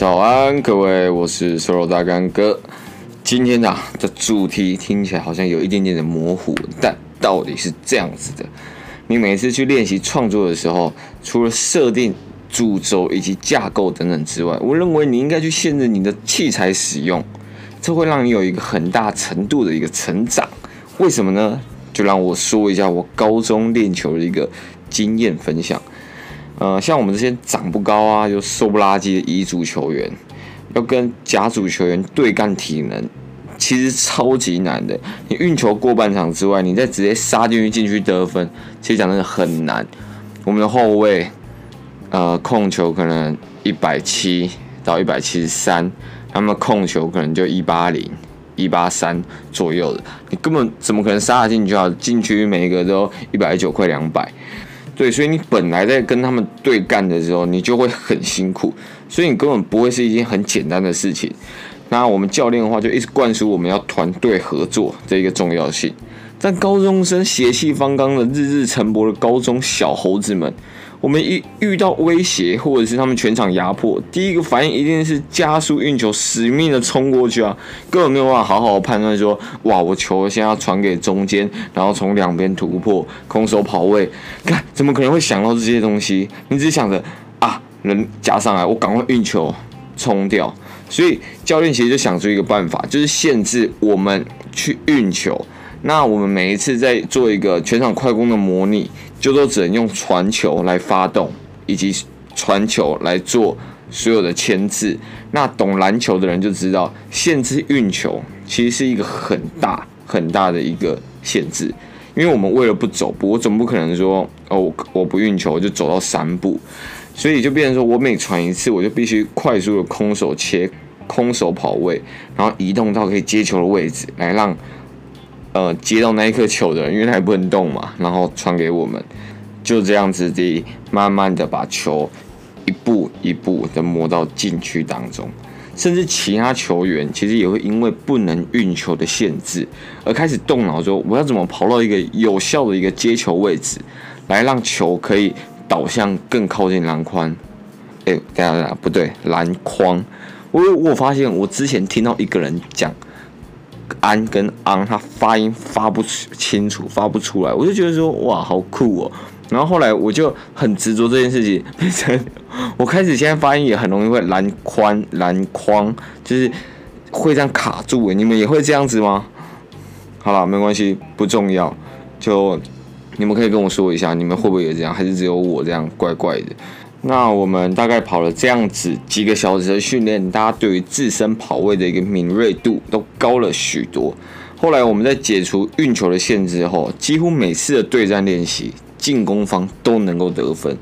早安，各位，我是瘦肉大干哥。今天啊的主题听起来好像有一点点的模糊，但道理是这样子的：你每次去练习创作的时候，除了设定主轴以及架构等等之外，我认为你应该去限制你的器材使用，这会让你有一个很大程度的一个成长。为什么呢？就让我说一下我高中练球的一个经验分享。呃，像我们这些长不高啊，又瘦不拉几的乙组球员，要跟甲组球员对干体能，其实超级难的。你运球过半场之外，你再直接杀进去禁区得分，其实讲真的很难。我们的后卫，呃，控球可能一百七到一百七十三，他们控球可能就一八零、一八三左右的，你根本怎么可能杀得进去啊？禁区每一个都一百九，快两百。对，所以你本来在跟他们对干的时候，你就会很辛苦，所以你根本不会是一件很简单的事情。那我们教练的话，就一直灌输我们要团队合作这一个重要性。但高中生血气方刚的日日晨勃的高中小猴子们。我们一遇到威胁，或者是他们全场压迫，第一个反应一定是加速运球，死命的冲过去啊！根本没有办法好好判断说，哇，我球现在要传给中间，然后从两边突破，空手跑位，看怎么可能会想到这些东西？你只想着啊，人加上来，我赶快运球冲掉。所以教练其实就想出一个办法，就是限制我们去运球。那我们每一次在做一个全场快攻的模拟。就都只能用传球来发动，以及传球来做所有的牵制。那懂篮球的人就知道，限制运球其实是一个很大很大的一个限制。因为我们为了不走步，我总不可能说哦，我不运球我就走到三步，所以就变成说我每传一次，我就必须快速的空手切、空手跑位，然后移动到可以接球的位置，来让。呃，接到那一颗球的人，因为他也不能动嘛，然后传给我们，就这样子的，慢慢的把球一步一步的摸到禁区当中，甚至其他球员其实也会因为不能运球的限制，而开始动脑说，我要怎么跑到一个有效的一个接球位置，来让球可以导向更靠近篮筐。哎，等下等下，不对，篮筐。我我发现我之前听到一个人讲。安跟昂，他发音发不清楚，发不出来，我就觉得说哇，好酷哦。然后后来我就很执着这件事情，变成我开始现在发音也很容易会蓝宽、蓝框，就是会这样卡住。你们也会这样子吗？好了，没关系，不重要。就你们可以跟我说一下，你们会不会也这样，还是只有我这样怪怪的？那我们大概跑了这样子几个小时的训练，大家对于自身跑位的一个敏锐度都高了许多。后来我们在解除运球的限制后，几乎每次的对战练习，进攻方都能够得分，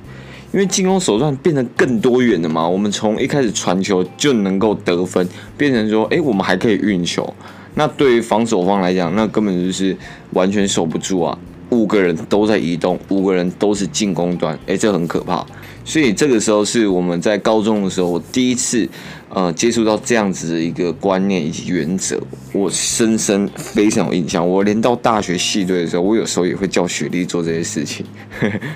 因为进攻手段变得更多元了嘛。我们从一开始传球就能够得分，变成说，诶，我们还可以运球。那对于防守方来讲，那根本就是完全守不住啊。五个人都在移动，五个人都是进攻端，诶，这很可怕。所以这个时候是我们在高中的时候我第一次，呃，接触到这样子的一个观念以及原则，我深深非常有印象。我连到大学系队的时候，我有时候也会叫雪莉做这些事情。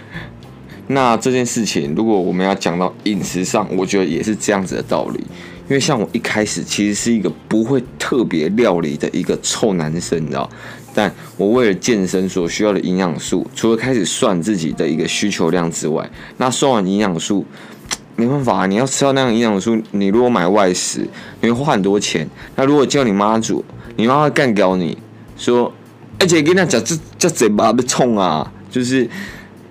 那这件事情，如果我们要讲到饮食上，我觉得也是这样子的道理。因为像我一开始其实是一个不会特别料理的一个臭男生，你知道。但我为了健身所需要的营养素，除了开始算自己的一个需求量之外，那算完营养素，没办法，你要吃到那样营养素，你如果买外食，你会花很多钱。那如果叫你妈煮，你妈会干掉你，说，而且跟他讲，这这嘴巴被冲啊，就是，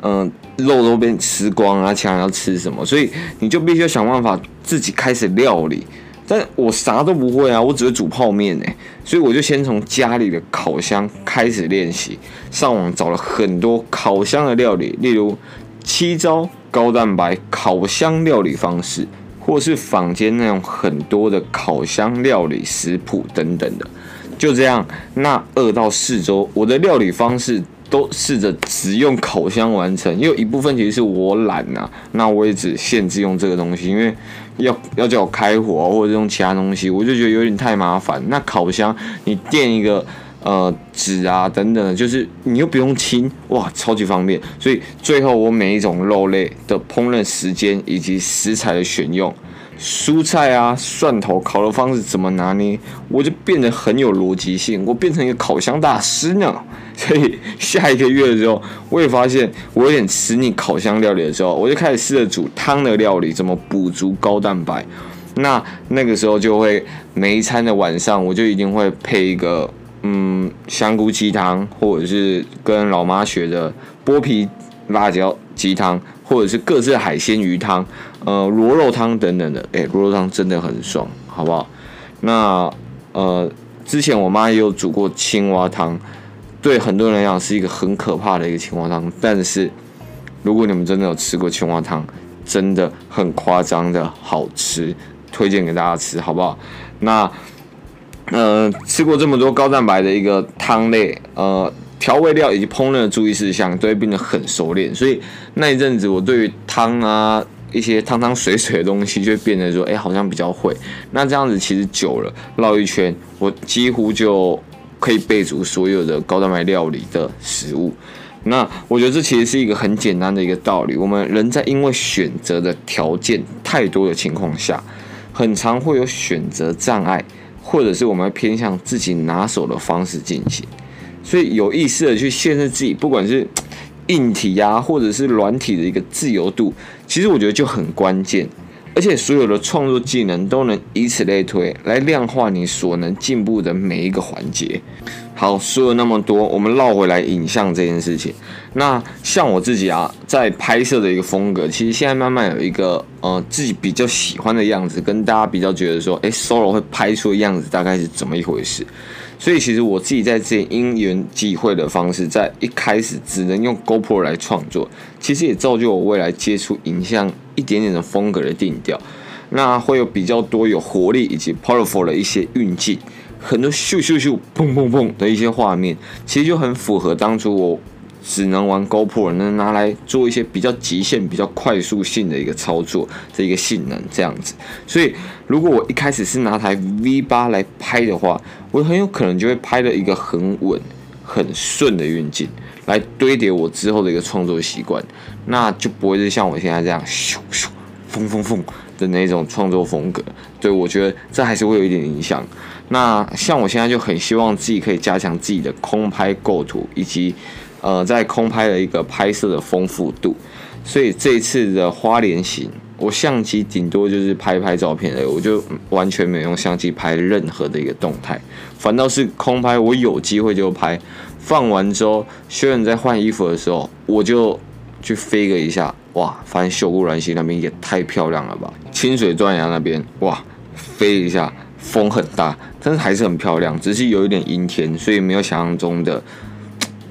嗯、肉都被吃光啊，想要吃什么，所以你就必须要想办法自己开始料理。但我啥都不会啊，我只会煮泡面呢，所以我就先从家里的烤箱开始练习，上网找了很多烤箱的料理，例如七招高蛋白烤箱料理方式，或是坊间那种很多的烤箱料理食谱等等的。就这样，那二到四周，我的料理方式都试着只用烤箱完成，因为一部分其实是我懒呐，那我也只限制用这个东西，因为。要要叫我开火或者用其他东西，我就觉得有点太麻烦。那烤箱你垫一个呃纸啊等等的，就是你又不用清，哇，超级方便。所以最后我每一种肉类的烹饪时间以及食材的选用，蔬菜啊，蒜头烤的方式怎么拿捏，我就变得很有逻辑性，我变成一个烤箱大师呢。所以下一个月的时候，我也发现我有点吃腻烤箱料理的时候，我就开始试着煮汤的料理，怎么补足高蛋白。那那个时候就会每一餐的晚上，我就一定会配一个嗯香菇鸡汤，或者是跟老妈学的剥皮辣椒鸡汤，或者是各式海鲜鱼汤，呃螺肉汤等等的。诶，螺肉汤真的很爽，好不好？那呃之前我妈也有煮过青蛙汤，对很多人来讲是一个很可怕的一个青蛙汤，但是如果你们真的有吃过青蛙汤，真的很夸张的好吃。推荐给大家吃，好不好？那，呃，吃过这么多高蛋白的一个汤类，呃，调味料以及烹饪的注意事项都会变得很熟练，所以那一阵子我对于汤啊一些汤汤水水的东西就会变得说，哎，好像比较会。那这样子其实久了绕一圈，我几乎就可以备足所有的高蛋白料理的食物。那我觉得这其实是一个很简单的一个道理，我们人在因为选择的条件太多的情况下。很常会有选择障碍，或者是我们偏向自己拿手的方式进行，所以有意识的去限制自己，不管是硬体呀、或者是软体的一个自由度，其实我觉得就很关键。而且所有的创作技能都能以此类推，来量化你所能进步的每一个环节。好，说了那么多，我们绕回来影像这件事情。那像我自己啊，在拍摄的一个风格，其实现在慢慢有一个呃自己比较喜欢的样子，跟大家比较觉得说，诶，Solo 会拍出的样子大概是怎么一回事。所以其实我自己在这因缘际会的方式，在一开始只能用 GoPro 来创作，其实也造就我未来接触影像一点点的风格的定调。那会有比较多有活力以及 powerful 的一些运镜，很多咻咻咻、砰砰砰的一些画面，其实就很符合当初我。只能玩 GoPro，能拿来做一些比较极限、比较快速性的一个操作的一个性能这样子。所以，如果我一开始是拿台 V8 来拍的话，我很有可能就会拍了一个很稳、很顺的运镜，来堆叠我之后的一个创作习惯，那就不会是像我现在这样咻咻、砰砰砰的那种创作风格。对，我觉得这还是会有一点影响。那像我现在就很希望自己可以加强自己的空拍构图以及。呃，在空拍的一个拍摄的丰富度，所以这一次的花莲行，我相机顶多就是拍拍照片而已，我就完全没有用相机拍任何的一个动态，反倒是空拍，我有机会就拍，放完之后，学员在换衣服的时候，我就去飞个一下，哇，发现秀姑峦溪那边也太漂亮了吧，清水断崖那边，哇，飞一下，风很大，但是还是很漂亮，只是有一点阴天，所以没有想象中的。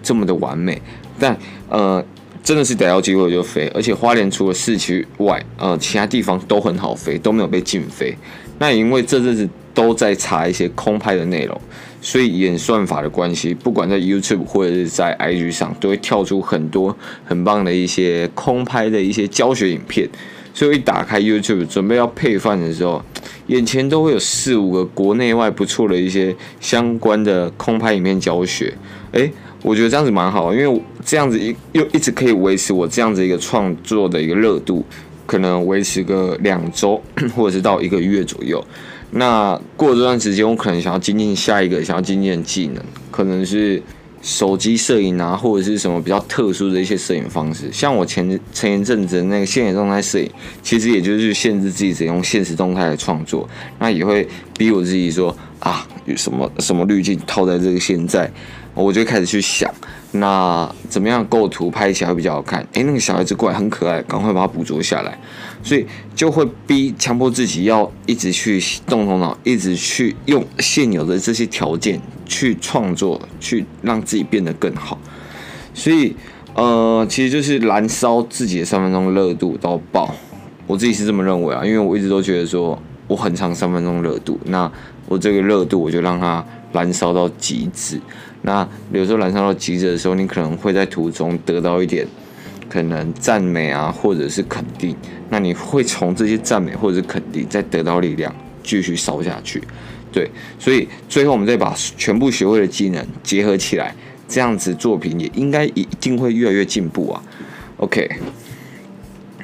这么的完美，但呃，真的是逮到机会就飞，而且花莲除了市区外，呃，其他地方都很好飞，都没有被禁飞。那也因为这阵子都在查一些空拍的内容，所以演算法的关系，不管在 YouTube 或者是在 IG 上，都会跳出很多很棒的一些空拍的一些教学影片。所以一打开 YouTube 准备要配饭的时候，眼前都会有四五个国内外不错的一些相关的空拍影片教学，诶。我觉得这样子蛮好，因为这样子一又一直可以维持我这样子一个创作的一个热度，可能维持个两周 或者是到一个月左右。那过了这段时间，我可能想要精进下一个想要精进的技能，可能是手机摄影啊，或者是什么比较特殊的一些摄影方式。像我前前一阵子那个现实动态摄影，其实也就是限制自己只用现实动态来创作，那也会逼我自己说啊，有什么什么滤镜套在这个现在。我就开始去想，那怎么样构图拍起来会比较好看？诶，那个小孩子过来很可爱，赶快把它捕捉下来，所以就会逼强迫自己要一直去动头脑，一直去用现有的这些条件去创作，去让自己变得更好。所以，呃，其实就是燃烧自己的三分钟热度到爆。我自己是这么认为啊，因为我一直都觉得说我很长三分钟热度，那我这个热度我就让它燃烧到极致。那有时候燃烧到极致的时候，你可能会在途中得到一点可能赞美啊，或者是肯定。那你会从这些赞美或者是肯定，再得到力量，继续烧下去。对，所以最后我们再把全部学会的技能结合起来，这样子作品也应该一定会越来越进步啊。OK，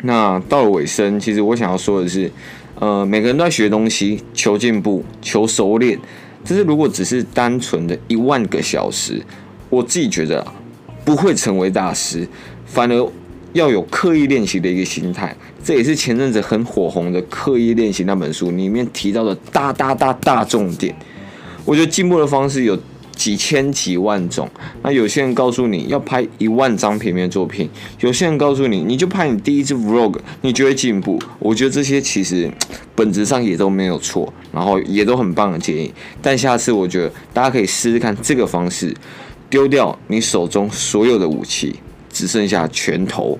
那到了尾声，其实我想要说的是，呃，每个人都在学东西，求进步，求熟练。就是如果只是单纯的一万个小时，我自己觉得，不会成为大师，反而要有刻意练习的一个心态。这也是前阵子很火红的《刻意练习》那本书里面提到的大大大大重点。我觉得进步的方式有几千几万种。那有些人告诉你要拍一万张平面作品，有些人告诉你你就拍你第一支 Vlog，你就会进步。我觉得这些其实本质上也都没有错，然后也都很棒的建议。但下次我觉得大家可以试试看这个方式，丢掉你手中所有的武器，只剩下拳头。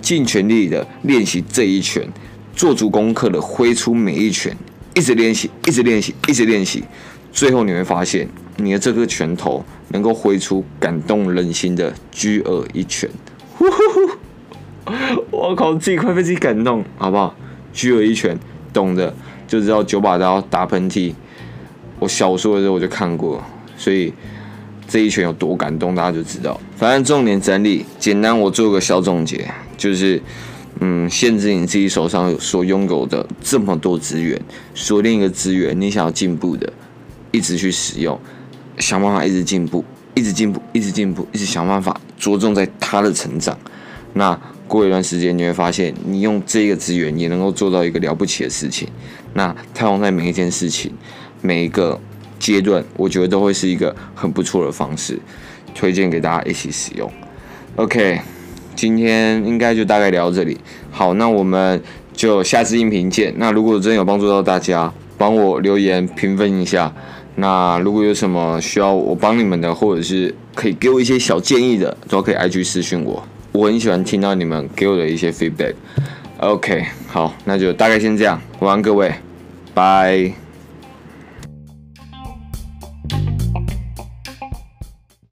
尽全力的练习这一拳，做足功课的挥出每一拳，一直练习，一直练习，一直练习，最后你会发现，你的这个拳头能够挥出感动人心的巨鳄一拳。呼呼呼！我靠，自己快被自己感动，好不好？巨鳄一拳，懂的就知道九把刀打喷嚏。我小说的时候我就看过，所以。这一拳有多感动，大家就知道。反正重点整理简单，我做个小总结，就是，嗯，限制你自己手上所拥有的这么多资源，锁定一个资源，你想要进步的，一直去使用，想办法一直进步，一直进步，一直进步，一直想办法着重在它的成长。那过一段时间，你会发现，你用这个资源也能够做到一个了不起的事情。那太阳在每一件事情，每一个。阶段，我觉得都会是一个很不错的方式，推荐给大家一起使用。OK，今天应该就大概聊到这里。好，那我们就下次音频见。那如果真有帮助到大家，帮我留言评分一下。那如果有什么需要我帮你们的，或者是可以给我一些小建议的，都可以 IG 私讯我。我很喜欢听到你们给我的一些 feedback。OK，好，那就大概先这样。晚安，各位，拜。